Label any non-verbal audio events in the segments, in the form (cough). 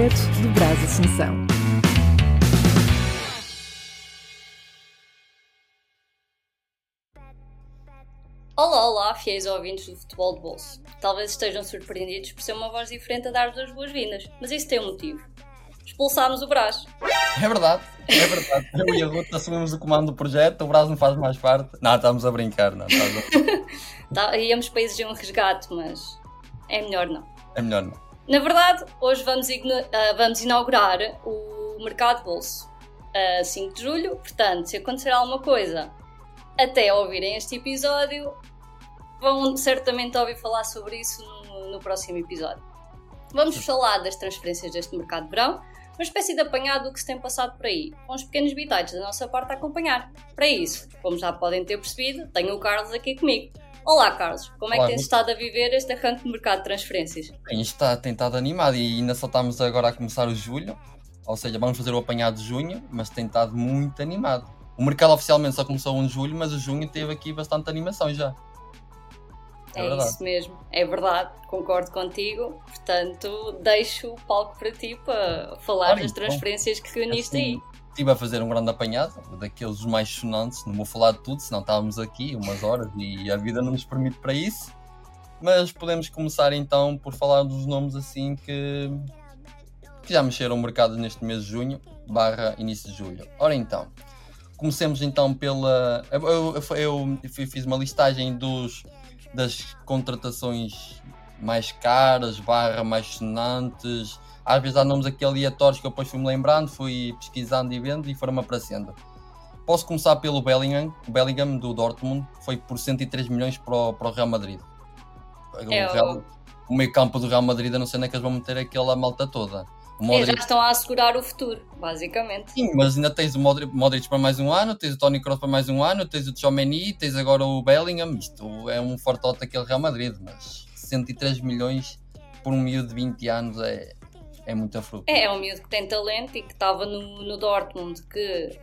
projeto de Brás Assunção. Olá, olá, fiéis ouvintes do Futebol de Bolso. Talvez estejam surpreendidos por ser uma voz diferente a dar-vos as boas-vindas, mas isso tem um motivo. Expulsámos o Brás. É verdade, é verdade. Eu e a Ruth assumimos o comando do projeto, o Brás não faz mais parte. Não, estamos a brincar, não. estamos a- (laughs) Tá, íamos para exigir um resgate, mas é melhor não. É melhor não. Na verdade, hoje vamos, ah, vamos inaugurar o Mercado Bolso a 5 de julho. Portanto, se acontecer alguma coisa até ouvirem este episódio, vão certamente ouvir falar sobre isso no, no próximo episódio. Vamos falar das transferências deste mercado de verão, uma espécie de apanhado do que se tem passado por aí, com uns pequenos bitites da nossa parte a acompanhar. Para isso, como já podem ter percebido, tenho o Carlos aqui comigo. Olá, Carlos, como é que Olá, tens estado a viver este arranque de mercado de transferências? Isto está tentado animado e ainda só estamos agora a começar o julho. Ou seja, vamos fazer o apanhado de junho, mas tem estado muito animado. O mercado oficialmente só começou em julho, mas o junho teve aqui bastante animação já. É É, isso mesmo, é verdade, concordo contigo. Portanto, deixo o palco para ti para falar das então, transferências que reuniste aí. Estive a fazer um grande apanhado, daqueles mais sonantes, não vou falar de tudo, senão estávamos aqui umas horas e a vida não nos permite para isso. Mas podemos começar então por falar dos nomes assim que, que já mexeram o mercado neste mês de junho, barra início de julho. Ora então, comecemos então pela. Eu, eu- eu- eu fiz uma listagem dos, das contratações mais caras, barra mais sonantes. Às vezes há nomes aqui aleatórios que eu depois fui-me lembrando, fui pesquisando e vendo e foram-me aparecendo. Posso começar pelo Bellingham, o Bellingham do Dortmund, foi por 103 milhões para o, para o Real Madrid. O, É Real- o meio campo do Real Madrid, eu não sei onde é que eles vão meter aquela malta toda. É, Modric, já estão a assegurar o futuro, basicamente. Sim, mas ainda tens o Modric, Modric para mais um ano, tens o Tony Kroos para mais um ano, tens o Tchouameni, tens agora o Bellingham. Isto é um fortote aquele Real Madrid, mas 103 milhões por um miúdo de 20 anos é, é muita fruta. É, é um miúdo que tem talento e que estava no, no Dortmund, que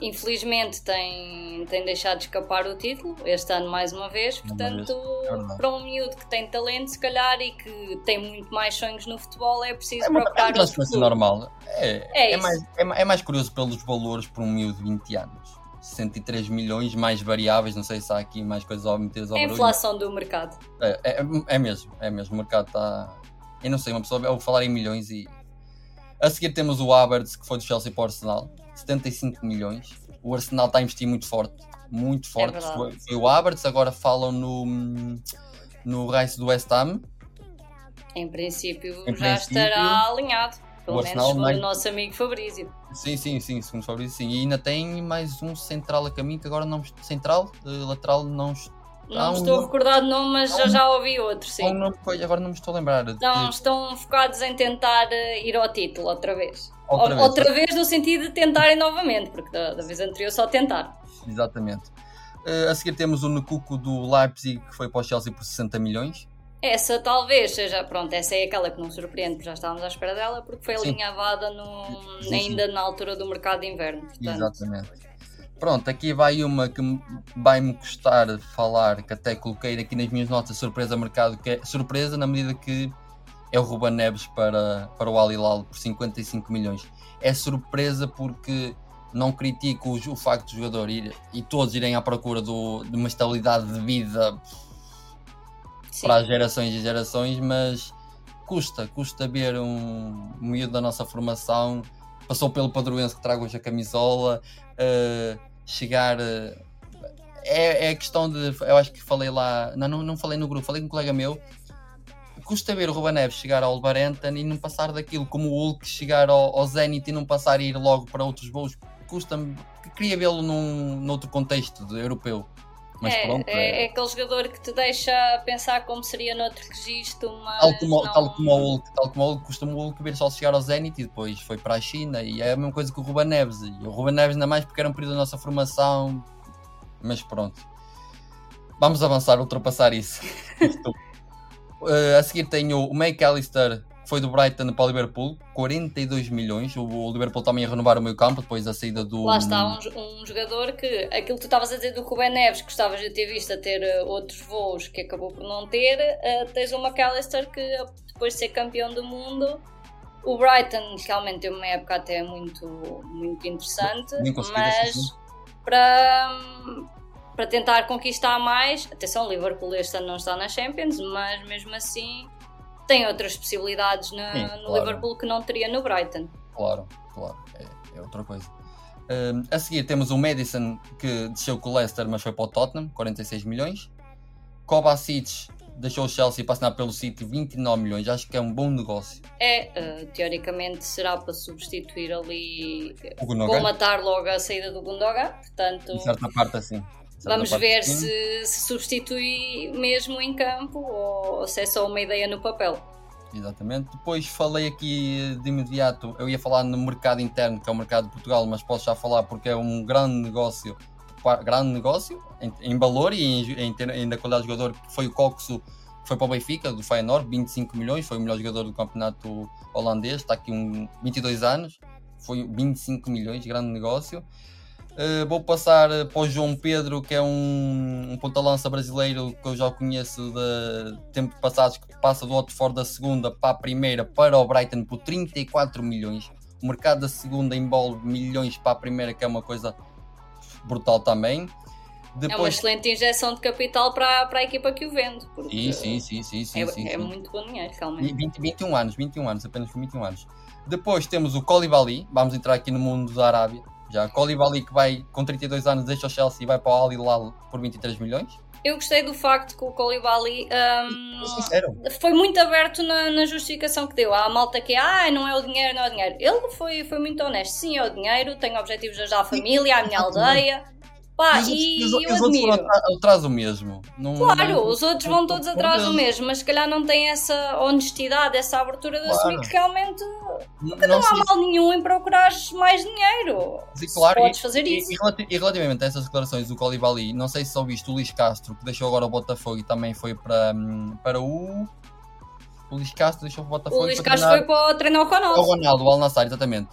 infelizmente tem, tem deixado de escapar o título, este ano mais uma vez. Portanto, é para um miúdo que tem talento, se calhar, e que tem muito mais sonhos no futebol, é preciso É uma, é procurar uma clube. normal. É, É é, mais, é, é mais curioso pelos valores por um miúdo de 20 anos. 103 milhões mais variáveis, não sei se há aqui mais coisas ao meter É a inflação do mercado. É, é, é mesmo, é mesmo. O mercado está. Eu não sei, uma pessoa vai falar em milhões e. A seguir temos o Havertz, que foi do Chelsea para o Arsenal, 75 milhões. O Arsenal está a investir muito forte, muito forte. verdade. foi, foi o Havertz, agora falam no, no Rice do West Ham. Em princípio, Em já princípio, estará alinhado. Pelo o menos Arsenal segundo vai- o nosso amigo Fabrício. Sim, sim, sim, segundo Fabrício, sim. E ainda tem mais um central a caminho, que agora não. Central, eh, lateral, não. Não um estou a nome- recordar de nome, mas já um- já ouvi outro, sim. Não, foi- agora não me estou a lembrar. de- Não, estão focados em tentar eh, ir ao título outra vez. Outra Ou- vez. outra vez no sentido de tentarem novamente, porque da, da vez anterior só tentaram. Exatamente. Eh, a seguir temos o Nukuku do Leipzig, que foi para o Chelsea por 60 milhões. Essa talvez seja, pronto, essa é aquela que não surpreende, porque já estávamos à espera dela, porque foi Sim. alinhavada no, Sim, sim. ainda na altura do mercado de inverno. Portanto, Exatamente. Pronto, aqui vai uma que me- vai-me custar falar, que até coloquei aqui nas minhas notas, surpresa mercado, que é surpresa na medida que é o Ruben Neves para, para o Al Hilal por 55 milhões. É surpresa porque não critico o, o facto do jogador ir e todos irem à procura do- de uma estabilidade de vida sim. para as gerações e gerações, mas custa, custa ver um miúdo da nossa formação, passou pelo Padroense que traga hoje a camisola, eh, chegar. eh, é, é questão de. Eu acho que falei lá. Não, não, não falei no grupo, falei com um colega meu. Custa ver o Ruben Neves chegar ao Wolverhampton e não passar daquilo, como o Hulk chegar ao, ao Zenit e não passar e ir logo para outros voos. Custa-me. Queria vê-lo num, noutro contexto europeu. Mas é, pronto, é, é aquele jogador que te deixa pensar como seria noutro registro, mas. Tal como, não- tal como o Hulk, tal como o Hulk, costuma o Hulk ver só chegar ao Zenit e depois foi para a China e é a mesma coisa que o Ruben Neves. E o Ruben Neves ainda mais porque era um período da nossa formação, mas pronto. Vamos avançar, ultrapassar isso. Uh, (laughs) (laughs) a seguir tenho o McAllister, foi do Brighton para o Liverpool, 42 milhões. O, Liverpool também ia renovar o meio campo depois da saída do. Lá está, um, um jogador que aquilo que tu estavas a dizer do Ruben Neves, gostavas de ter visto a ter eh, outros voos que acabou por não ter, eh, tens o McAllister que depois de ser campeão do mundo. O Brighton realmente teve uma época até muito, muito interessante, mas para, para tentar conquistar mais, atenção, o Liverpool este ano não está na Champions, mas mesmo assim tem outras possibilidades na- Sim, no claro. Liverpool que não teria no Brighton. Claro, claro, é, é outra coisa. Hum, a seguir temos o Madison que desceu com o Leicester, mas foi para o Tottenham, 46 milhões. Kovacic deixou o Chelsea para assinar pelo City, 29 milhões. Acho que é um bom negócio. É, eh, teoricamente será para substituir ali, O Gundogan, colmatar logo a saída do Gundogan, portanto em certa parte assim. Vamos ver se, se substitui mesmo em campo ou se é só uma ideia no papel. Exatamente. Depois falei aqui de imediato, eu ia falar no mercado interno, que é o mercado de Portugal, mas posso já falar porque é um grande negócio, grande negócio em, em valor e em, em, em da qualidade de jogador, foi o Coxo, que foi para o Benfica, do Feyenoord, 25 milhões, foi o melhor jogador do campeonato holandês, está aqui um 22 anos, foi 25 milhões, grande negócio. Uh, vou passar uh, para o João Pedro, que é um, um ponta-lança brasileiro que eu já conheço de tempos passados, que passa do Watford da segunda para a primeira para o Brighton por 34 milhões. O mercado da segunda envolve milhões para a primeira, que é uma coisa brutal também. É uma Depois, excelente injeção de capital para, para a equipa que o vende. Sim, sim, sim, sim, sim, é, sim, é sim. muito bom dinheiro, realmente. 20, 21 anos, 21 anos, apenas com 21 anos. Depois temos o Colibali, vamos entrar aqui no mundo da Arábia. Já, Colibali que vai com 32 anos, deixa o Chelsea e vai para o Al Hilal por 23 milhões. Eu gostei do facto que o Colibali Sincero. foi muito aberto na, na justificação que deu. Há a malta que ah, não é o dinheiro, não é o dinheiro. Ele foi, foi muito honesto. Sim, é o dinheiro, tenho objetivos de ajudar a família, a minha aldeia. Pá, os outros- e os- eu os outros atra- atrás do mesmo. Não- Claro, não- os outros vão todos atrás do mesmo, mas se calhar não têm essa honestidade, essa abertura de Claro. assumir que realmente Não, não há mal nenhum em procurar mais dinheiro. Se claro, podes e- fazer e- isso. E, e relativamente a essas declarações do Colibali, não sei se só viste o Luís Castro, que deixou agora o Botafogo e também foi para, hum, para o. O Luís Castro deixou o Botafogo O Luís e Castro treinar- foi para treinar o O Ronaldo. Ronaldo, o Al-Nassr, exatamente.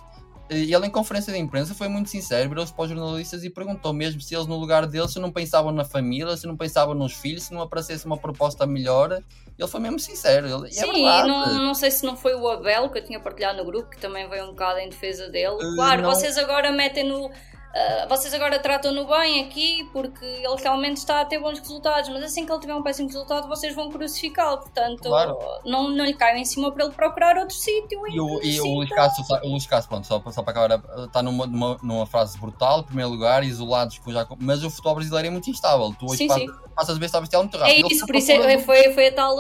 E ele em conferência de imprensa foi muito sincero, virou-se para os jornalistas e perguntou mesmo se eles no lugar deles se não pensavam na família, se não pensavam nos filhos, se não aparecesse uma proposta melhor. Ele foi mesmo sincero. Ele, é Sim, verdade. não, não sei se não foi o Abel que eu tinha partilhado no grupo, que também veio um bocado em defesa dele. Eh, Claro, não. vocês agora metem no. Ah, vocês agora tratam-no bem aqui porque ele realmente está a ter bons resultados, mas assim que ele tiver um péssimo resultado, vocês vão crucificá-lo. Portanto, Claro. não, não lhe caiam em cima para ele procurar outro sítio. E o, e o Luís Castro, o Luís Castro, pronto, só, só para acabar, está numa, numa, numa frase brutal, em primeiro lugar, isolados, com já, mas o futebol brasileiro é muito instável. Tu hoje Sim, passas, sim. passas a ver se está muito É rápido. Ele isso, está por isso procurando- é, foi, foi, a tal,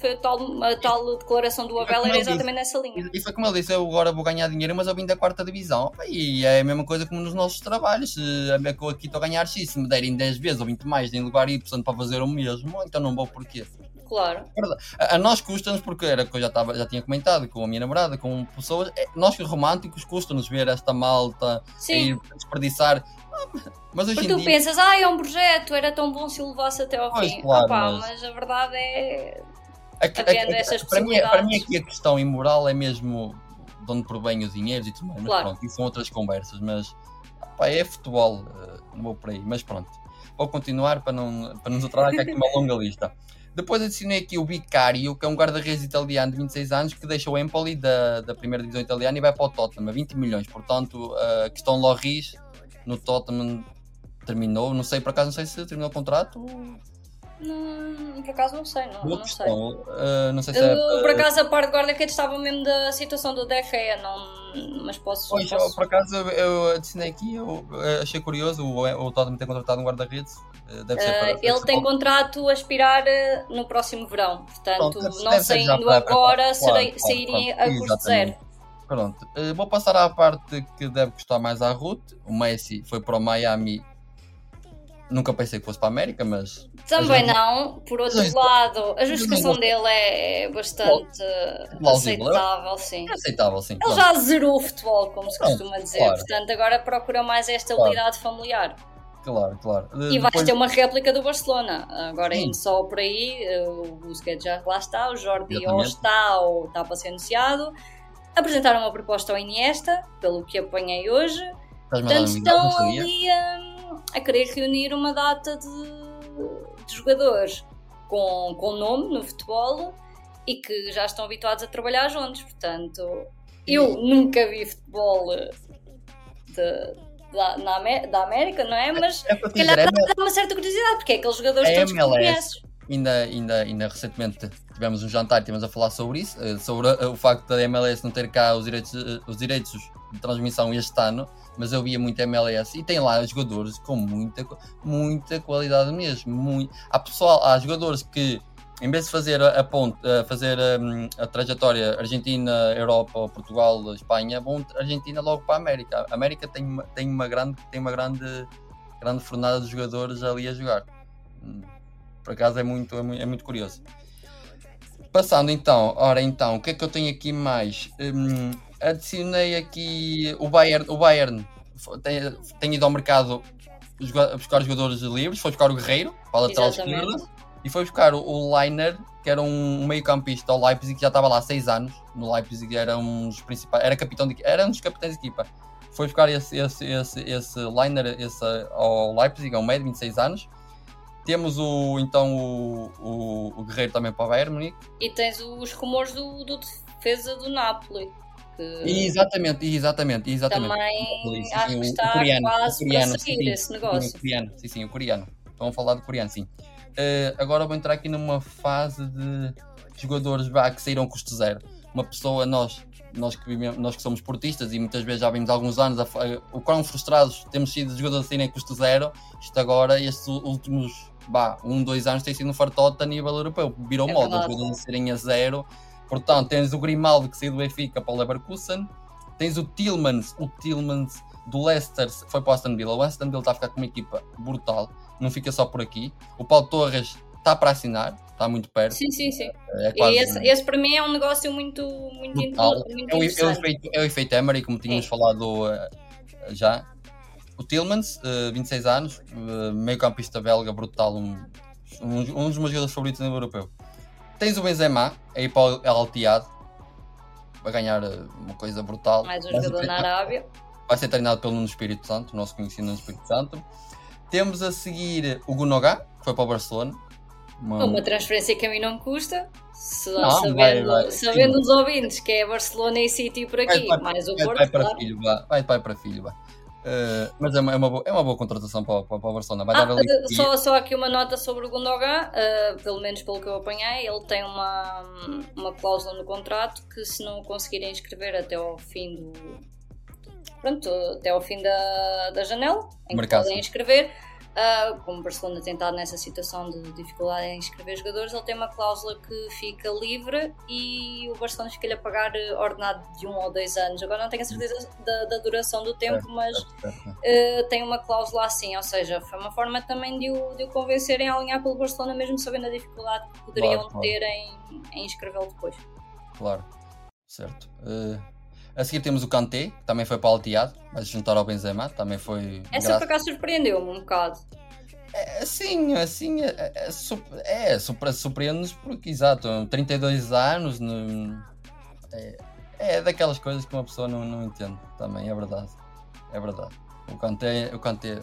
foi a tal, a tal declaração do Abel, era eu disse. exatamente nessa linha. E foi como ele disse, eu agora vou ganhar dinheiro, mas eu vim da quarta divisão. E é a mesma coisa como nos nossos trabalhos. Se a ver que eu aqui estou a ganhar X, se me derem 10 vezes ou 20 mais em lugar Y para fazer o mesmo, então não vou porquê. Claro. A, a nós custa-nos, porque era que eu já, tava, já tinha comentado com a minha namorada, com pessoas, é, nós que românticos custa-nos ver esta malta a Sim. ir desperdiçar. Mas hoje Porque tu dia. pensas, ah, é um projeto, era tão bom se o levasse até ao Pois, fim. claro, Opá, mas- mas... a verdade é. Havendo aqui- essas para, mim, para mim possibilidades. aqui a questão imoral é mesmo de onde provém os dinheiros e tudo mais. Mas Claro. pronto, isso são outras conversas. Mas pá, é futebol, eh, não vou por aí. Mas pronto, vou continuar para não, para nos atrasar, que é aqui uma longa lista. Depois adicionei aqui o Vicário, que é um guarda-redes italiano de 26 anos que deixa o Empoli da, da primeira divisão italiana e vai para o Tottenham a 20 milhões. Portanto, a questão Loris no Tottenham terminou. Não sei, por acaso, não sei se terminou o contrato. Não, por acaso não sei, não, Boa não sei. Eh, não sei se é. Eu, por acaso a parte de guarda-redes estava mesmo da situação do Gea, não, mas posso. Pois, posso- por acaso eu, adicionei aqui, eu, achei curioso o, o Tottenham ter contratado um guarda-redes. eh, Deve ser para, deve ele tem contrato a expirar no próximo verão, portanto, Pronto, não saindo agora, claro, claro, sairia claro, a custo zero. Pronto, eh, vou passar à parte que deve custar mais à Ruth. O Messi foi para o Miami. Nunca pensei que fosse para a América, mas Também Mas não, por outro mas- lado, a justificação dele é bastante Plausível, aceitável, sim. é aceitável, sim. Ele pronto. já zerou o futebol, como se Pronto, costuma dizer, claro. portanto agora procura mais esta estabilidade familiar. Claro, claro. E vais depois- ter uma réplica do Barcelona. Agora indo só por aí, o Busquets já lá está, o Jordi ou está ou está para ser anunciado. Apresentaram uma proposta ao Iniesta, pelo que apanhei hoje. A Portanto, estão ali hum, a querer reunir uma data de, de jogadores com, com nome no futebol e que já estão habituados a trabalhar juntos. Portanto, eu nunca vi futebol eh, de, da, na, da América, não é? Mas é, se calhar dá, dá uma certa curiosidade, porque é aqueles jogadores todos que conheces. Ainda, ainda, ainda recentemente tivemos um jantar e estivemos a falar sobre isso, eh, sobre eh, o facto da MLS não ter cá os direitos, os direitos de transmissão este ano, mas eu via muito MLS e tem lá jogadores com muita, muita qualidade mesmo. Muito... Há, pessoal, há jogadores que em vez de fazer a, ponte, fazer a, hum, a, trajetória Argentina, Europa, Portugal, Espanha, vão Argentina logo para a América. A América tem, uma, tem uma grande, tem uma grande, grande fornada de jogadores ali a jogar. Hum, por acaso é muito, é muito, é muito curioso. Passando então, ora então, o que é que eu tenho aqui mais? Hum, adicionei aqui o Bayern, o Bayern tem, tem ido ao mercado buscar jogadores livres, foi buscar o Guerreiro para a lateral esquerda e foi buscar o, Liner, que era um meio-campista ao Leipzig, que já estava lá há 6 anos. No Leipzig era um dos principais, era capitão de era um dos capitães de equipa. Foi buscar esse, esse, esse, esse Liner esse, ao Leipzig, é um meio de 26 anos. Temos o, então o, o, o Guerreiro também para o Bayern Munique. E tens os rumores do, do defesa do Napoli. Exatamente, exatamente, exatamente. Também acho que está coreano, quase coreano, para seguir sim, esse negócio. Sim, o coreano, sim, sim, o coreano. Vamos falar do coreano, sim. Uh, agora vou entrar aqui numa fase de jogadores vá, que saíram custo zero. Uma pessoa, nós, nós, que, vivemos, nós que somos portistas e muitas vezes já vimos alguns anos a, a, o quão frustrados temos sido jogadores a saírem custo zero. Isto agora, estes últimos vá, um, dois anos tem sido um fartote a nível europeu. Virou é moda, jogadores a serem a zero. Portanto, tens o Grimaldo que saiu do Benfica para o Leverkusen. Tens o Tillmans, o Tillmans do Leicester foi para o Aston Villa. O Aston Villa está a ficar com uma equipa brutal não fica só por aqui. O Paulo Torres está para assinar, está muito perto. Sim, sim, sim. É e esse, esse, para mim é um negócio muito, muito, muito é, o, é, o efeito, é o efeito Emery, como tínhamos falado uh, já. O Tillmans, uh, 26 anos, uh, meio campista belga, brutal, um, um, um, dos meus jogadores favoritos no europeu. Tens o Benzema, aí para o Alteado, vai ganhar uh, uma coisa brutal. Mais um jogador na Arábia. Vai ser treinado pelo Nuno Espírito Santo, nosso conhecido Nuno Espírito Santo. Temos a seguir o Gunogá, que foi para o Barcelona. Uma, uma transferência que a mim não custa, não, sabendo, vai, vai. sabendo os ouvintes que é Barcelona e City por aqui, vai, mais o Porto. Vai para claro. filho, vai, vai para filho. Vai. Uh, mas é uma, é, uma boa, é uma boa contratação para, para, para o Barcelona. Vai ah, dar ali... só, só aqui uma nota sobre o Gundogan, uh, pelo menos pelo que eu apanhei, ele tem uma, uma cláusula no contrato que se não conseguirem inscrever até ao fim do, pronto, até ao fim da, da janela, em Mercado. que podem inscrever. Uh, como o Barcelona tem estado nessa situação de dificuldade em inscrever jogadores, ele tem uma cláusula que fica livre e o Barcelona fica-lhe a pagar ordenado de um ou dois anos. Agora não tenho a certeza da, da duração do tempo, mas uh, tem uma cláusula assim, ou seja, foi uma forma também de o, de o convencerem a alinhar pelo Barcelona, mesmo sabendo a dificuldade que poderiam claro, claro. ter em, em inscrevê-lo depois. Claro, certo. Uh a seguir temos o Kanté, que também foi para o Alteado, mas juntar ao Benzema, também foi. Essa graça... por acaso surpreendeu-me um bocado. É, sim, assim, é, é, é surpreende-nos porque, exato, 32 anos, no, é, é daquelas coisas que uma pessoa não, não entende também, é verdade. É verdade. O Kanté, o Kanté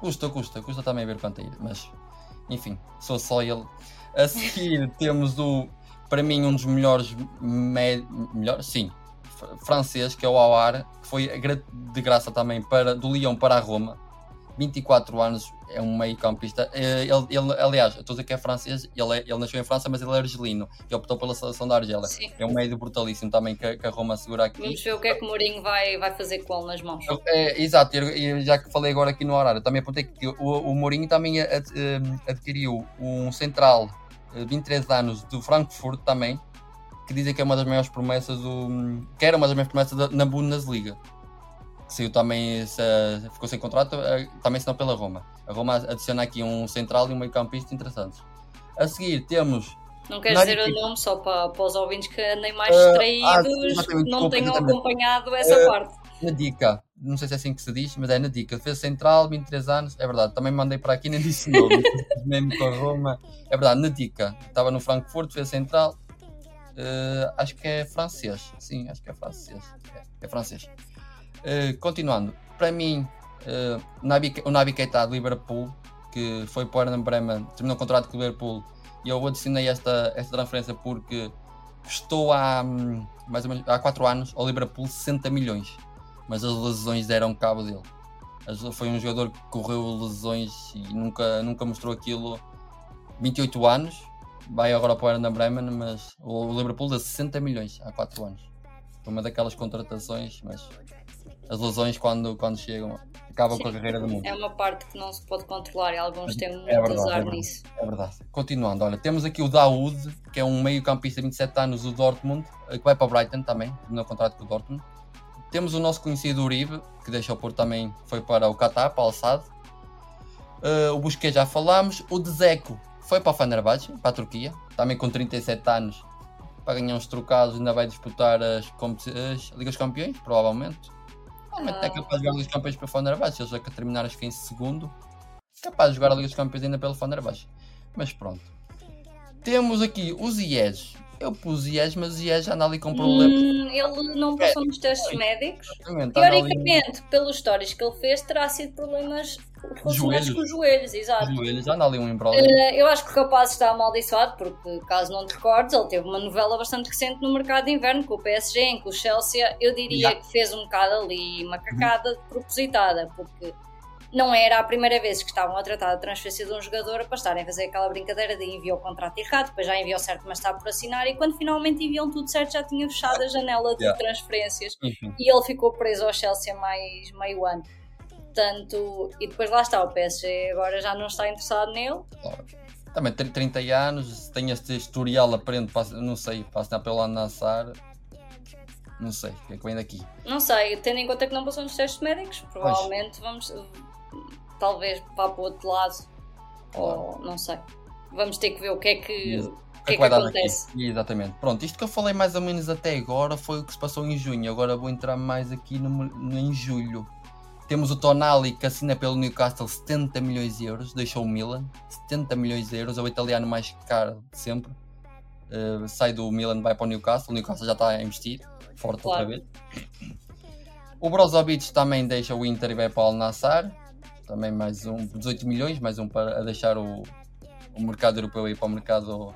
custa, custa, custa também ver o Kanté, mas enfim, sou só ele. A seguir (laughs) temos o, para mim, um dos melhores, me, melhor, sim, francês, que é o Aouar, que foi de graça também para, do Lyon para a Roma. 24 anos, é um meio campista. Eh, ele, ele, aliás, estou a dizer que é francês, ele, é, ele nasceu em França, mas ele é argelino e optou pela seleção da Argélia. Sim. É um meio brutalíssimo também que, que, a Roma segura aqui. Vamos ver o que é que o Mourinho vai, vai fazer com ele nas mãos. É, exato, e já que falei agora aqui no horário, também apontei que o, o Mourinho também ad, eh, adquiriu um central de eh, 23 anos do Frankfurt também, que dizem que é uma das maiores promessas do. que era uma das maiores promessas da, na Bundesliga. Que saiu também, se, ficou sem contrato, eh, também senão pela Roma. A Roma adiciona aqui um central e um meio-campista interessantes. A seguir temos. Não queres dizer o nome só para, para os ouvintes que andem mais uh, distraídos, ah, não tenham acompanhado essa uh, parte. Na dica, não sei se é assim que se diz, mas é na dica. Defesa central, 23 anos, é verdade. Também mandei para aqui, nem disse nome, (laughs) mesmo com a Roma. É verdade, na dica. Estava no Frankfurt, defesa central, Uh, acho que é francês. Sim, acho que é francês. É, é francês. Uh, continuando, para mim, uh, Nabi, o Nabi Keita de Liverpool, que foi para o Bremen, terminou o contrato com o Liverpool, e eu adicionei esta, esta transferência porque custou há hum, mais ou menos há 4 anos ao Liverpool 60 milhões, mas as lesões deram cabo dele. Foi um jogador que correu lesões e nunca, nunca mostrou aquilo. 28 anos, vai agora para o Werder Bremen, mas o Liverpool deu 60 milhões há 4 anos. Foi uma daquelas contratações, mas as lesões quando, quando chegam acabam com a carreira do mundo. É uma parte que não se pode controlar e alguns têm muito É verdade, azar é verdade. nisso. É verdade. Continuando, olha, temos aqui o Daoud, que é um meio-campista de 27 anos do Dortmund, eh, que vai para o Brighton também, no contrato com o Dortmund. Temos o nosso conhecido Uribe, que deixou por também, foi para o Qatar, para o Al-Sadd. Eh, o Busquets já falámos. O Dzeko foi para o Fenerbahçe, para a Turquia, também com 37 anos, para ganhar uns trocados, ainda vai disputar as, as Ligas Campeões, provavelmente. Provavelmente é Ah. capaz de jogar a Ligas Campeões para o Fenerbahçe, ele já que terminar acho que em segundo, capaz de jogar a Liga dos Campeões ainda pelo Fenerbahçe. Mas pronto. Temos aqui o Ziyech. Eu pus Ziyech, mas Ziyech anda ali com problemas. Hum, ele não passou nos testes médicos. Teoricamente, pelos stories que ele fez, terá sido problemas Joelhos. com os joelhos, exato. joelhos, anda ali um embrólio. Eh, Eu acho que o rapaz está amaldiçoado, porque, caso não te recordes, ele teve uma novela bastante recente no mercado de inverno com o PSG, em que o Chelsea, eu diria Yeah. que fez um bocado ali uma cacada propositada, porque não era a primeira vez que estavam a tratar da transferência de um jogador para estarem a fazer aquela brincadeira de enviou o contrato errado, depois já enviou certo, mas está por assinar, e quando finalmente enviam tudo certo, já tinha fechado a janela de Yeah. transferências Enfim, e ele ficou preso ao Chelsea mais meio ano. Portanto, e depois lá está, o PSG agora já não está interessado nele. também tem 30 anos, tem este historial aparente, passa- não sei, para assinar pelo Al-Nassr. Não sei, o que é que vem daqui? Não sei, tendo em conta que não passou nos testes médicos, provavelmente vamos. Talvez vá para o outro lado. Ou não sei. Vamos ter que ver o que é que. O que é que acontece? daqui? Exatamente. Pronto, isto que eu falei mais ou menos até agora foi o que se passou em junho. Agora vou entrar mais aqui no, no- em julho. Temos o Tonali que assina pelo Newcastle 70 milhões de euros, deixou o Milan. 70 milhões de euros, é o italiano mais caro de sempre. Uh, sai do Milan, vai para o Newcastle. O Newcastle já está a investir, forte Claro. outra vez. O Brozovic também deixa o Inter e vai para o Al Nassr. Também mais um, 18 milhões, mais um para deixar o, o mercado europeu e ir para o mercado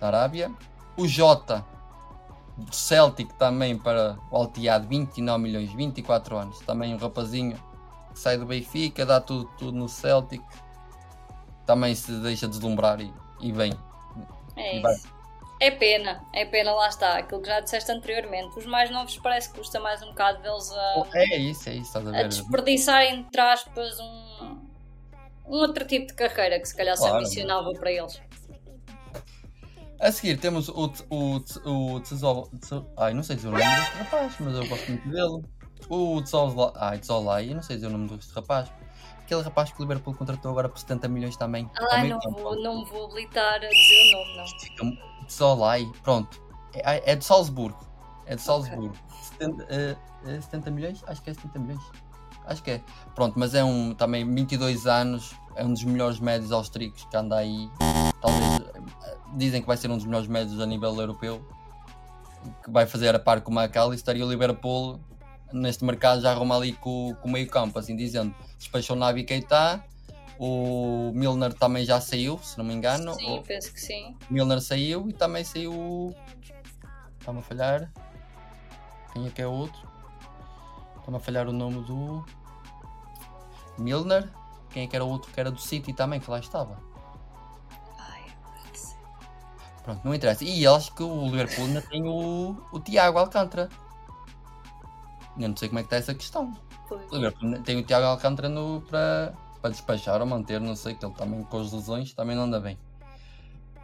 da Arábia. O Jota do Celtic também para o Altiado, 29 milhões, 24 anos. Também um rapazinho que sai do Benfica, dá tudo, tudo no Celtic. Também se deixa deslumbrar e, e vem. É Vai. isso. É pena, é pena, lá está. Aquilo que já disseste anteriormente. Os mais novos parece que custa mais um bocado vê-los a, É isso, é isso, a a desperdiçar, entre aspas, um, um outro tipo de carreira que se calhar se Claro. ambicionava para eles. A seguir temos o, o, o Tzezo- Tze- Ai, não sei dizer o nome deste rapaz, mas eu gosto muito dele. O Tzolai, ai, Tzolai, eu não sei dizer o nome deste rapaz. Aquele rapaz que o Liverpool contratou agora por 70 milhões também. Também não, tem, vou, não vou habilitar a dizer o nome, não. Tzolai, pronto. É, é de Salzburgo. É de Salzburgo. 70, eh, eh, 70 milhões? Acho que é 70 milhões. Acho que é. Pronto, mas é um também 22 anos, é um dos melhores médios austríacos que anda aí. Talvez eh, dizem que vai ser um dos melhores médios a nível europeu. Que vai fazer a par com o McAllister e o Liverpool neste mercado já arruma ali com, com o meio campo, assim dizendo. Despachou Nabi Keita, o Milner também já saiu, se não me engano. Sim, O- penso que sim. Milner saiu e também saiu. Está-me a falhar. Quem é que é o outro? Está-me a falhar o nome do. Milner. Quem é que era o outro que era do City também, que lá estava? Pronto, não interessa. E acho que o Liverpool ainda tem o, o Tiago Alcântara. Eu não sei como é que está essa questão. Pois. O Liverpool tem o Tiago Alcântara no, para, para despachar ou manter, não sei, que ele também com as lesões também não anda bem.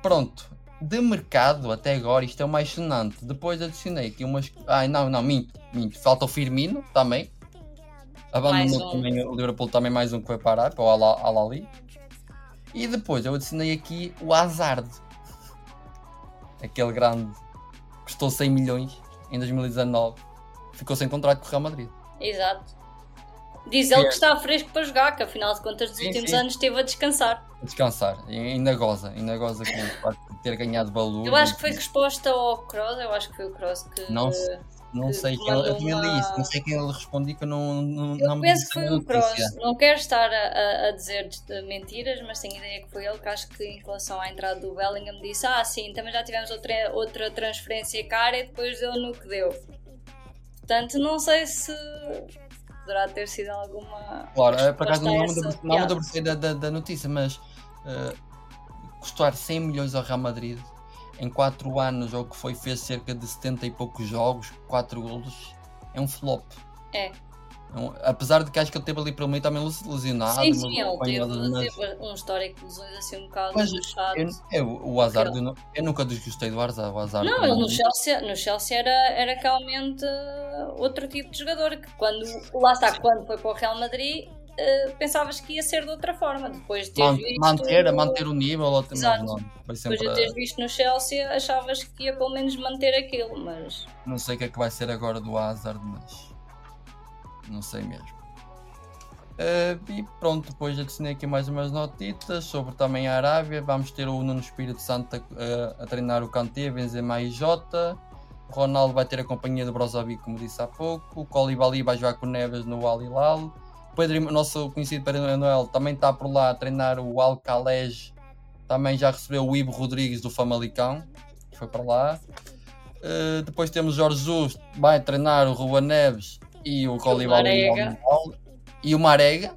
Pronto, de mercado até agora isto é o mais sonante. Depois adicionei aqui umas. Ai não, não, minto, minto. Falta o Firmino também. Abandonou um. também o Liverpool também mais um que foi parar para o Al- Al-Ali. E depois eu adicionei aqui o Hazard. Aquele grande custou 100 milhões em 2019. Ficou sem contrato com o Real Madrid. Exato. Diz ele que está fresco para jogar, que afinal de contas, nos Sim, últimos sim. anos esteve a descansar. A descansar. E ainda goza. Ainda goza com o facto de ter ganhado valor. Eu acho que foi resposta ao Cross, eu acho que foi o Cross que. Não sei. Não sei quem ele, eu uma- isso, não sei quem ele respondia que eu não, não, Eu não penso que foi o Cross. Não quero estar a, a- dizer mentiras, mas tenho ideia que foi ele que acho que em relação à entrada do Bellingham disse: Ah, sim, também já tivemos outra, outra transferência cara e depois deu no que deu. Portanto, não sei se poderá ter sido alguma. Claro, é, por acaso não me essa debrucei- não me debrucei da, da, da notícia, mas eh, custar 100 milhões ao Real Madrid em 4 anos, ou que foi, fez cerca de 70 e poucos jogos, 4 golos, é um flop. É. um- apesar de que acho que ele teve ali pelo meio também lesionado. Sim, sim, ele mas- teve, teve um histórico de lesões assim um bocado Mas chato. Eu, eu, o Hazard, eu, nu- eu nunca desgostei do Hazard. O Hazard Não, ele no Chelsea, no Chelsea era, era realmente outro tipo de jogador que quando lá está, quando foi para o Real Madrid uh, pensavas que ia ser de outra forma. Depois de teres Man- visto, manter, a manter o nível, ou mas Exato. não, depois de teres visto no Chelsea, achavas que ia pelo menos manter aquilo, mas Não sei o que é que vai ser agora do Hazard, mas não sei mesmo. Eh, e pronto, depois adicionei aqui mais umas notitas sobre também a Arábia. Vamos ter o Nuno Espírito Santo a, a treinar o Kanté, Benzema e Jota. Ronaldo vai ter a companhia do Brozovic, como disse há pouco. O Colibali vai jogar com o Neves no Al Hilal. O Pedro, o nosso conhecido Pedro Manuel também está por lá a treinar o Al Khalej. Também já recebeu o Ibo Rodrigues do Famalicão, que foi para lá. Uh, depois temos Jorge Jesus, vai treinar o Rua Neves e o Colibali Marega. e o Marega.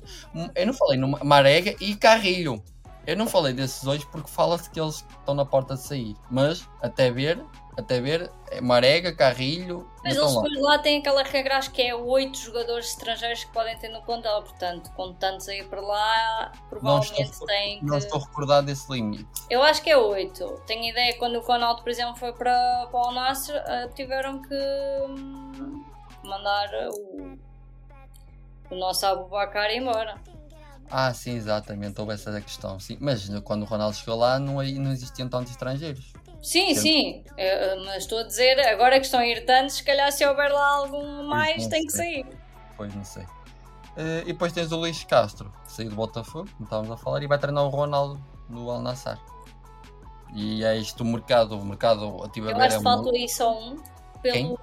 Eu não falei no Marega e Carrilho. Eu não falei desses dois porque fala-se que eles estão na porta de sair. Mas até ver, até ver, é Marega, Carrilho, Mas eles depois lá têm aquela regra, acho que é oito jogadores estrangeiros que podem ter no plantel, portanto, com tantos aí para lá, provavelmente estou- têm que. Não estou recordado desse limite. Eu acho que é oito. Tenho ideia que quando o Ronaldo, por exemplo, foi para, para o Nasser, eh, tiveram que hum, mandar o, o nosso Abubacar embora. Ah, sim, exatamente, houve essa questão. Sim. Mas quando o Ronaldo chegou lá não, não existiam tantos estrangeiros. Sim, Sempre. sim, eh, mas estou a dizer, agora que estão a ir tantos, se calhar se houver lá algum mais, tem que sei. sair. Pois não sei. Eh, e depois tens o Luís Castro, que saiu do Botafogo, como estávamos a falar, e vai treinar o Ronaldo no Al Nassr. E é isto o mercado, o mercado a tive a Eu acho é que faltou aí só um. Pelo.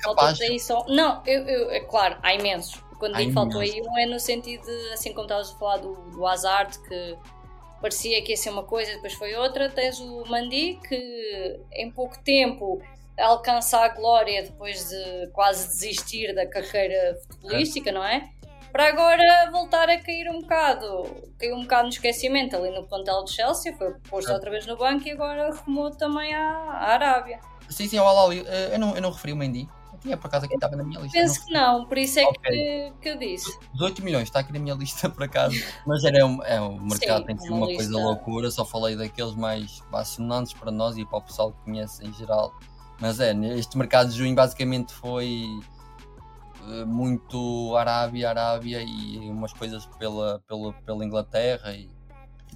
Capaz. aí só. Não, eu, eu- é claro, há imensos. Quando Há digo faltou aí um é no sentido de, assim como estavas a falar do, do Hazard, que parecia que ia ser uma coisa e depois foi outra. Tens o Mandi, que em pouco tempo alcança a glória depois de quase desistir da carreira futebolística, não é? Para agora voltar a cair um bocado, caiu um bocado no esquecimento ali no plantel do Chelsea, foi posto Certo. outra vez no banco e agora rumou também à, à Arábia. Sim, sim, o Alali, eh, eu não, eu não referi o Mendy. Tinha por acaso aqui, estava na minha lista. Penso que não, por isso é Ok. que, que eu disse. 18 milhões, está aqui na minha lista por acaso. Mas era um, é, o mercado Sim, tem sido uma uma coisa loucura. Só falei daqueles mais assonantes para nós e para o pessoal que conhece em geral. Mas é, este mercado de junho basicamente foi eh, muito Arábia, Arábia e umas coisas pela, pela, pela Inglaterra e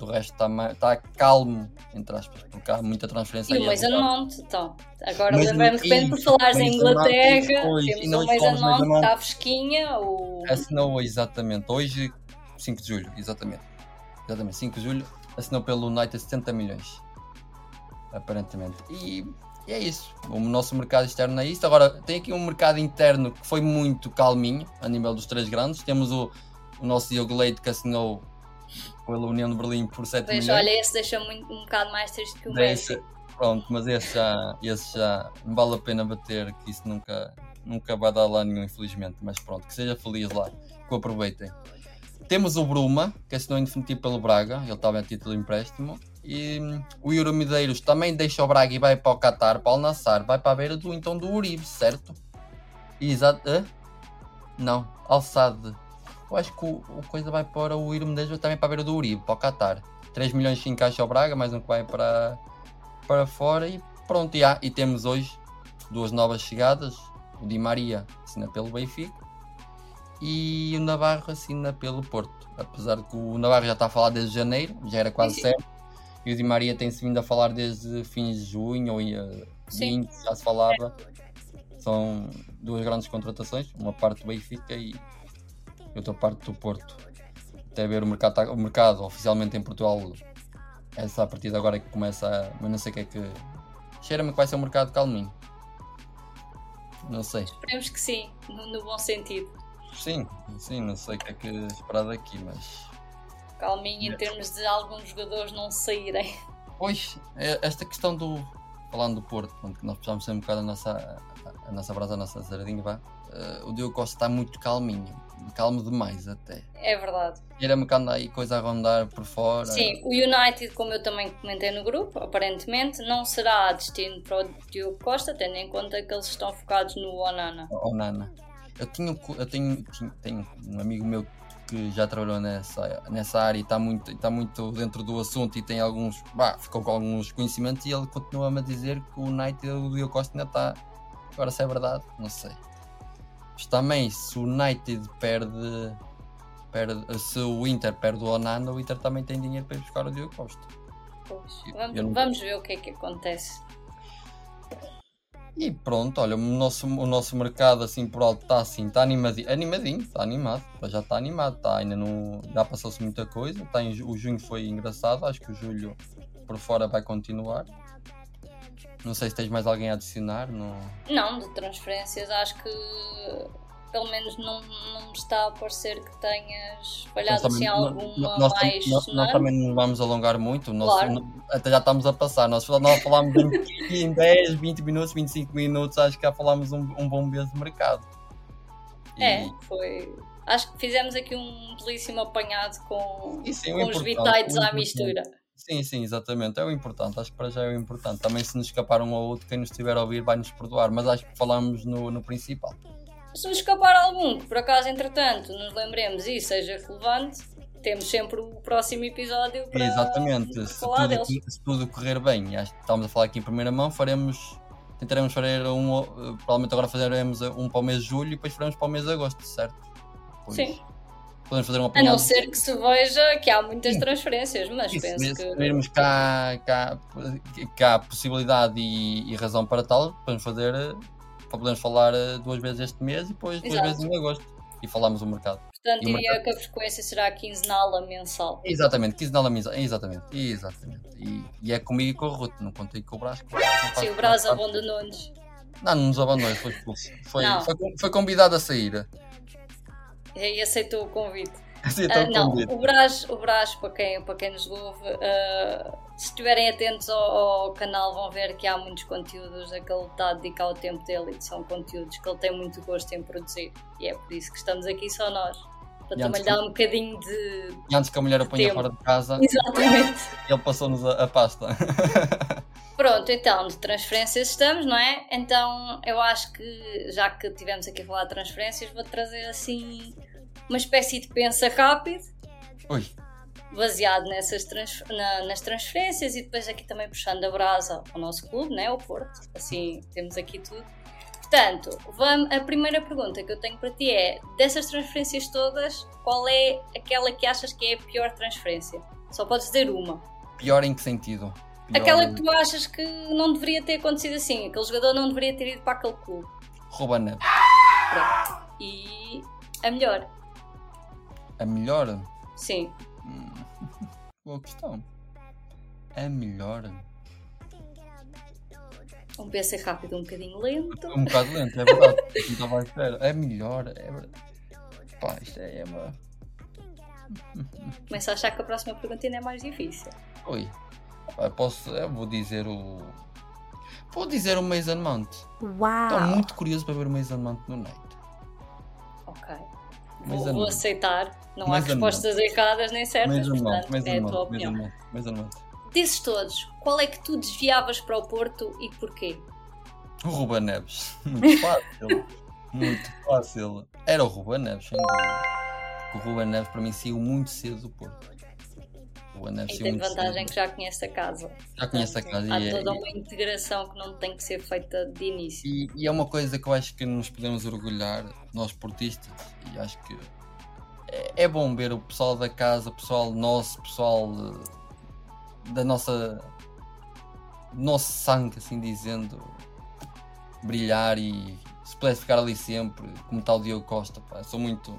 do resto está, está calmo, entre aspas, porque há muita transferência E o Mason. Mount, então. Agora lembrei-me de repente por falares em Inglaterra, temos o Mason Mount está fresquinha, o... Assinou exatamente. Hoje, 5 de julho, exatamente. Exatamente, 5 de julho, assinou pelo United 70 milhões. Aparentemente. E, e é isso. O nosso mercado externo é isto. Agora, tem aqui um mercado interno que foi muito calminho, a nível dos três grandes. Temos o, o nosso Diogo Leite que assinou pela União de Berlim por 7 Pois, milhões. olha, esse deixa muito, um bocado mais triste que o Deixa- Messi. Pronto, mas esse já, esse já não vale a pena bater, que isso nunca, nunca vai dar lá nenhum, infelizmente. Mas pronto, que seja feliz lá, que o aproveitem. Temos o Bruma, que assinou definitivo pelo Braga, ele estava a título de empréstimo. E hum, o Euro Medeiros também deixa o Braga e vai para o Qatar, para o Nassar, vai para a beira do então do Uribe, certo? Exato. Não, Alçade. Eu acho que o, o coisa vai para o Medeiros também para a beira do Uribe, para o Qatar. 3 milhões que encaixa o Braga, mais um que vai para, para fora e pronto. E, há- e temos hoje duas novas chegadas. O Di Maria assina pelo Benfica e o Navarro assina pelo Porto. Apesar de que o Navarro já está a falar desde janeiro, já era quase certo. E o Di Maria tem-se vindo a falar desde fins de junho ou. 20, já se falava. São duas grandes contratações, uma parte do Benfica e outra parte do Porto. Até ver o mercado, tá- o mercado oficialmente em Portugal, essa a partir de agora é que começa a. Mas não sei o que é que. Cheira-me que vai ser um mercado calminho. Não sei. Esperemos que sim, no, no bom sentido. Sim, sim, não sei o que é que esperar daqui, mas. Calminho em termos de alguns jogadores não saírem. Pois, é- esta questão do. Falando do Porto, que nós precisamos ser um bocado a nossa, nossa brasa, a nossa sardinha, vá. eh, o Diogo Costa está muito calminho, calmo demais até. É verdade. Ele-me que anda aí coisa a rondar por fora. Sim, o United, como eu também comentei no grupo, aparentemente não será destino para o Diogo Costa, tendo em conta que eles estão focados no Onana. Oh, Nana. Eu, tinha, eu tenho, tinha- tenho um amigo meu que já trabalhou nessa, nessa área e está muito, está muito dentro do assunto e tem alguns, bah, ficou com alguns conhecimentos e ele continua-me a dizer que o United o Diogo Costa ainda está. Agora se é verdade, não sei. Mas também se o United perde, perde se o Inter perde o Onana, o Inter também tem dinheiro para ir buscar o Diogo Costa. Eu- Vamos, eu não- vamos ver o que é que acontece. E pronto, olha, o nosso, o nosso mercado assim por alto está assim, está animadinho, animadinho, está animado, já está animado, está ainda não, já passou-se muita coisa, tá em o junho foi engraçado, acho que o julho por fora vai continuar. Não sei se tens mais alguém a adicionar, não... Não, de transferências, acho que pelo menos não, não me está a parecer que tenhas falhado assim nó- alguma nó- nós, tam- mais. nós- nós é? também não vamos alongar muito, nosso- Claro. no- até já estamos a passar, nós, nós falámos em, em 10, 20 minutos, 25 minutos, acho que já falámos um, um bom mês de mercado. E- É, foi. Acho que fizemos aqui um belíssimo apanhado com, o com os o à mistura. Sim, sim, exatamente. É o importante. Acho que para já é o importante. Também se nos escapar um ou outro, quem nos estiver a ouvir vai nos perdoar. Mas acho que falamos no, no principal. Se nos escapar algum, que por acaso, entretanto, nos lembremos e seja relevante, temos sempre o próximo episódio para exatamente. para Se tudo, se tudo correr bem, acho que estamos a falar aqui em primeira mão, faremos. Tentaremos fazer um. eh, Provavelmente agora fazeremos um para o mês de julho e depois faremos para o mês de agosto, certo? Pois, Sim. Podemos fazer um A não ser que se veja que há muitas transferências, mas se penso se que. virmos cá, cá, cá possibilidade e, e razão para tal, podemos fazer. eh, Podemos falar eh, duas vezes este mês e depois duas Exato. vezes em agosto. E falamos o mercado. Portanto, diria que a frequência será quinzenal a mensal. Exatamente, quinzenal a mesa. Exatamente, exatamente. E, e é comigo e com o Ruto, não contei com o Brás. que Sim, o Brás abandonou-nos. Não, não nos abandonou, foi expulso. Foi, foi, foi convidado a sair. E aceitou o convite. Assim, Ah, então, não, convite. o Brás, o Brás para, quem, para quem nos ouve, ah, se estiverem atentos ao, ao canal, vão ver que há muitos conteúdos a que ele está a dedicar o tempo dele e que são conteúdos que ele tem muito gosto em produzir. E é por isso que estamos aqui só nós. Para também lhe dar um bocadinho de. E antes que a mulher a ponha fora de casa, Exatamente. ele passou-nos a, a pasta. (laughs) (laughs) Pronto, então, de transferências estamos, não é? Então, eu acho que, já que tivemos aqui a falar de transferências, vou trazer assim uma espécie de pensa rápido, Ui, baseado nessas transf- na- nas transferências e depois aqui também puxando a brasa ao nosso clube, né? o Porto. Assim, temos aqui tudo. Portanto, vamos, a primeira pergunta que eu tenho para ti é: dessas transferências todas, qual é aquela que achas que é a pior transferência? Só podes dizer uma. pior em que sentido? Pior- Aquela que tu achas que não deveria ter acontecido assim, aquele jogador não deveria ter ido para aquele clube. Rouba Neves. Pronto. E a melhor, A melhor? sim. Hum, (laughs) Boa questão. A melhor? Um PC rápido, um bocadinho lento. Um bocado lento, é verdade. Não estava à espera. A melhor? É verdade. Pá, isto é uma. (laughs) Começo a achar que a próxima pergunta ainda é mais difícil. Oi. Pá, posso. Eu vou dizer o. Vou dizer o Mason Mount. Uau! Estou muito curioso para ver o Mason Mount no night. Ok. Vou, vou aceitar. Não há respostas erradas nem certas, Mason Mount, Mason é a tua Mount, opinião. Mount, Mason Mount. Desses todos, qual é que tu desviavas para o Porto e porquê? O Ruba Neves. (laughs) Muito fácil. muito fácil. Era o Ruba Neves, sem dúvida. Porque o Ruba Neves para mim saiu muito cedo do Porto. O Ruba Neves E tem muito vantagem cedo. que já conhece a casa. Já conhece a casa Há e é- toda e- uma integração que não tem que ser feita de início. E, e é uma coisa que eu acho que nos podemos orgulhar, nós portistas, e acho que é, é bom ver o pessoal da casa, o pessoal nosso, o pessoal da nossa nosso sangue, assim dizendo, brilhar e se pudesse ficar ali sempre, como o Diogo Costa, pá, sou muito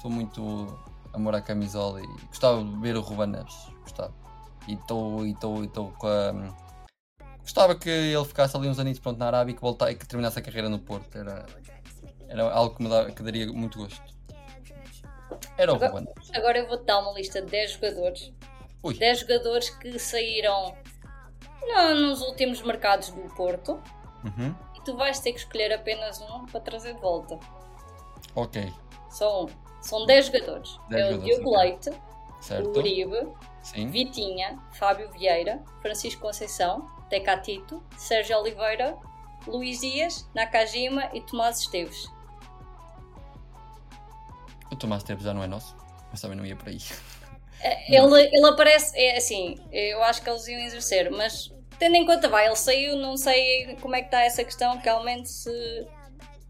sou muito amor à camisola e gostava de ver o Ruben Neves, gostava. E estou e estou e estou com a Gostava que ele ficasse ali uns aninhos pronto, na Arábia e que, voltasse, e que terminasse a carreira no Porto. Era, era algo que me dá, que daria muito gosto. Era o Agora- Ruben. Agora eu vou-te dar uma lista de 10 jogadores. Ui. 10 jogadores que saíram no- nos últimos mercados do Porto Uhum. e tu vais ter que escolher apenas um para trazer de volta. Ok, Só um. São 10 jogadores. 10 é o Diogo ok. Leite, o certo. Uribe, Sim. Vitinha, Fábio Vieira, Francisco Conceição, Tecatito, Sérgio Oliveira, Luís Dias, Nakajima e Tomás Esteves. O Tomás Teves já não é nosso, mas também não ia por aí. (laughs) É, Ele, ele aparece, é assim, eu acho que eles iam exercer, mas tendo em conta, vai, ele saiu, não sei como é que está essa questão, realmente se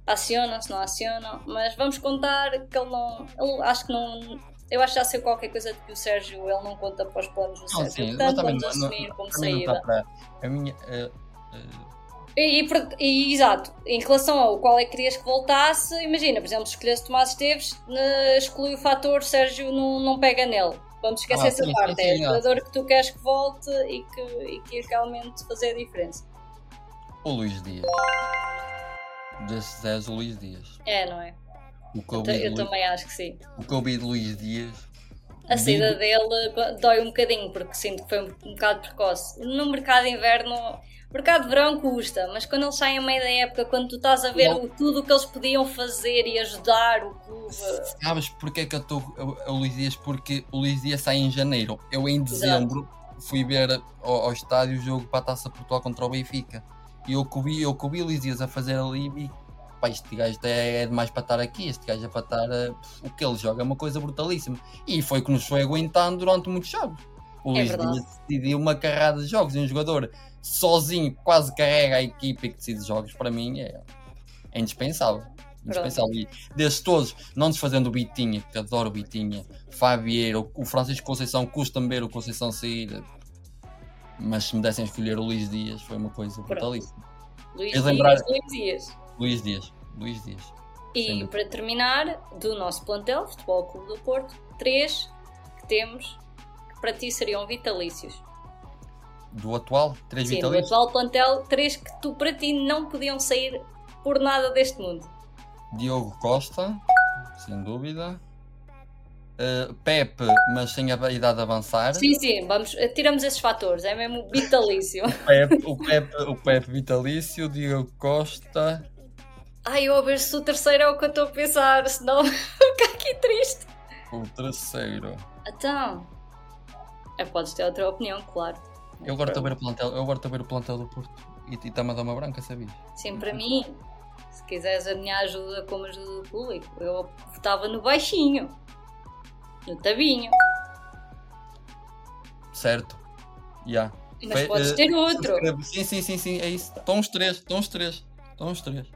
aciona, se não aciona, mas vamos contar que ele não, ele acho que não, eu acho que já sei qualquer coisa de que o Sérgio, ele não conta para os planos do Não, Sérgio, sim, portanto vamos não, assumir não, como saída. para. A minha. eh, eh, E, e e, exato, em relação ao qual é que querias que voltasse, imagina, por exemplo, se escolhesse Tomás Esteves, eh, exclui o fator Sérgio não, não pega nele. Vamos esquecer Ah, essa sim, parte. sim, é sim, o jogador que tu queres que volte e que, e que realmente fazer a diferença. o Luís Dias. Desses 10, o Luís Dias. É, não é? O eu Eu, Luís- também acho que sim. o que eu vi de Luís Dias. A saída dele dói um bocadinho, porque sinto que foi um, um bocado precoce. No mercado de inverno, mercado de verão custa, mas quando eles saem a meio da época, quando tu estás a ver o- tudo o que eles podiam fazer e ajudar o clube. Sabes porque é que eu estou a, Luís Dias? Porque o Luís Dias sai em janeiro. Eu em dezembro fui ver ao, ao estádio o jogo para a Taça Portugal contra o Benfica. E eu que vi, eu que vi o Luís Dias a fazer ali e pá, este gajo é, é demais para estar aqui, este gajo é para estar. eh, o que ele joga é uma coisa brutalíssima. E foi o que nos foi aguentando durante muitos jogos. O É Luís. Dias decidiu uma carrada de jogos e um jogador sozinho quase carrega a equipa e que decide jogos, para mim é, é indispensável. Indispensável. E desses todos, não desfazendo o Bitinha, que adoro o Bitinha, Fabieira, o Francisco Conceição, custa-me ver o Conceição sair. Mas se me dessem escolher o Luís Dias, foi uma coisa brutalíssima. Luís Dias, lembrar- Luís Dias. Luís Dias, Luís Dias. E para terminar, do nosso plantel, Futebol Clube do Porto, três que temos que para ti seriam vitalícios. Do atual, três Sim, do vitalícios. atual plantel, três que tu para ti não podiam sair por nada deste mundo. Diogo Costa, sem dúvida. Uh, Pepe, mas sem a idade de avançar. Sim, sim, vamos, tiramos esses fatores, é mesmo vitalício. Pepe, o, Pepe, o Pepe vitalício, Diogo Costa. Ai, eu a ver se o terceiro é o que eu estou a pensar, senão (laughs) vou ficar aqui triste. O terceiro. Então, é, podes ter outra opinião, claro. Eu agora estou a ver o plantel, eu agora estou a o plantel do Porto. E está-me a dar uma branca, sabias? Sim, para mim, se quiseres a minha ajuda como ajuda do público, eu votava no baixinho, no tabinho, Certo. Já. mas Fe- podes eh, ter outro. subscreve. Sim, sim, sim, sim, é isso. Estão os três, estão os três. Estão os três.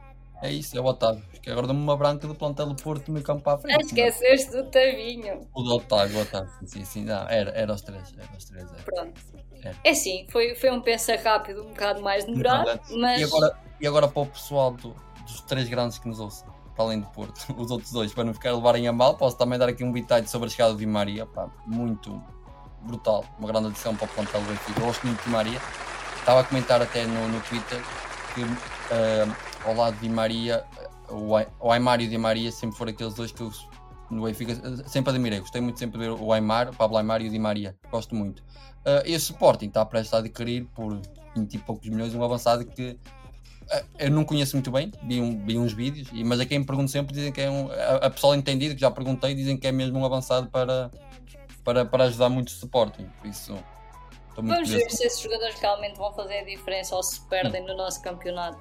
É isso, é o Otávio. Que agora dá-me uma branca do plantel do Porto no campo para a Ah, frente. esqueceste do tabinho. O do Otávio, o Otávio. Sim, sim. Não, era, era os três. Era os três. Era. Pronto. É. É sim, foi, foi um pensa rápido, um bocado mais demorado, mas E, agora, e agora para o pessoal do- dos três grandes que nos ouçam, para além do Porto, (laughs) os outros dois, para não ficar a levarem a mal, posso também dar aqui um bitite sobre a chegada de Di Maria, pá, muito brutal, uma grande adição para o plantel do Benfica. Eu gosto muito de Di Maria, estava a comentar até no, no Twitter que eh, ao lado de Maria, o, Aymar e o Di Maria sempre foram aqueles dois que eu no Benfica sempre admirei, gostei muito sempre de ver o Aymar, o Pablo Aymar e o Di Maria, gosto muito. E o Sporting está prestes a adquirir por 20 e poucos milhões um avançado que eh, eu não conheço muito bem, vi, um- vi uns vídeos, e- mas a quem me pergunto sempre dizem que é um. A, a pessoa entendida, que já perguntei, dizem que é mesmo um avançado para, para, para ajudar muito o Sporting. Por isso, vamos ver se esses jogadores realmente vão fazer a diferença ou se perdem no nosso campeonato.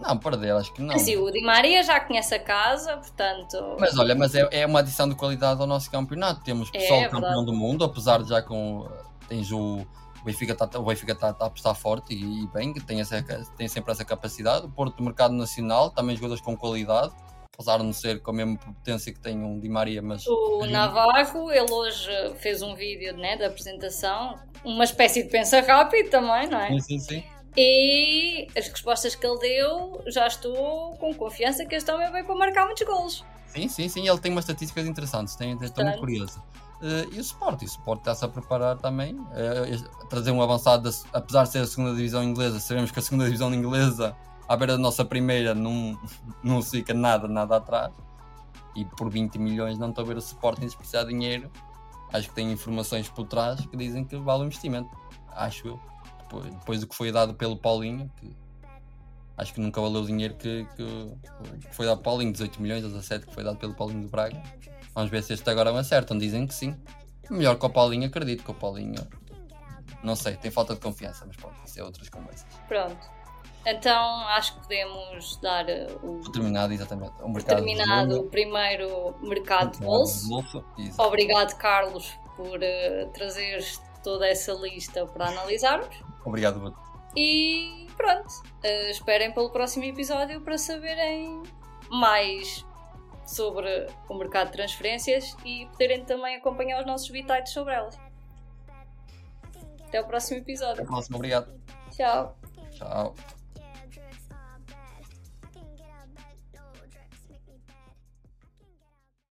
Não, perder, acho que não. Assim, o Di Maria já conhece a casa, portanto. Mas olha, mas é, é uma adição de qualidade ao nosso campeonato. Temos pessoal é campeão verdade. do mundo, apesar de já com. Tens o. O Benfica está o Benfica tá, tá a apostar forte e, e bem, que tem, essa, tem sempre essa capacidade. O Porto do mercado nacional, também jogadores com qualidade, apesar de não ser com a mesma potência que tem um Di Maria, mas. O Navarro, ele hoje fez um vídeo né, da apresentação, uma espécie de pensa rápido também, não é? Sim, sim, sim. E as respostas que ele deu, já estou com confiança que este homem vai para marcar muitos golos. Sim, sim, sim, ele tem umas estatísticas interessantes, tem, estou muito curioso. Uh, e o Sport, e o Sport está-se a preparar também, uh, trazer um avançado, apesar de ser a segunda divisão inglesa, sabemos que a segunda divisão inglesa, à beira da nossa primeira, não, (laughs) não fica nada, nada atrás. E por 20 milhões não estou a ver o Sporting despreciar dinheiro. Acho que tem informações por trás que dizem que vale o investimento. Acho eu. Depois, depois do que foi dado pelo Paulinho, que acho que nunca valeu o dinheiro que, que, que foi dado Paulinho, 18 milhões, 17 que foi dado pelo Paulinho de Braga Vamos ver se este agora me acertam. Dizem que sim. Melhor que o Paulinho, acredito que o Paulinho. Não sei, tem falta de confiança, mas isso é outras conversas. Pronto. Então acho que podemos dar uh, o. Terminado, exatamente. O mercado terminado o primeiro mercado de bolso. bolso Obrigado, Carlos, por uh, trazer toda essa lista para analisarmos. Obrigado, Beto. E pronto, uh, esperem pelo próximo episódio para saberem mais sobre o mercado de transferências e poderem também acompanhar os nossos bitites sobre elas. Até o próximo episódio. Até o próximo, obrigado. Tchau. Tchau.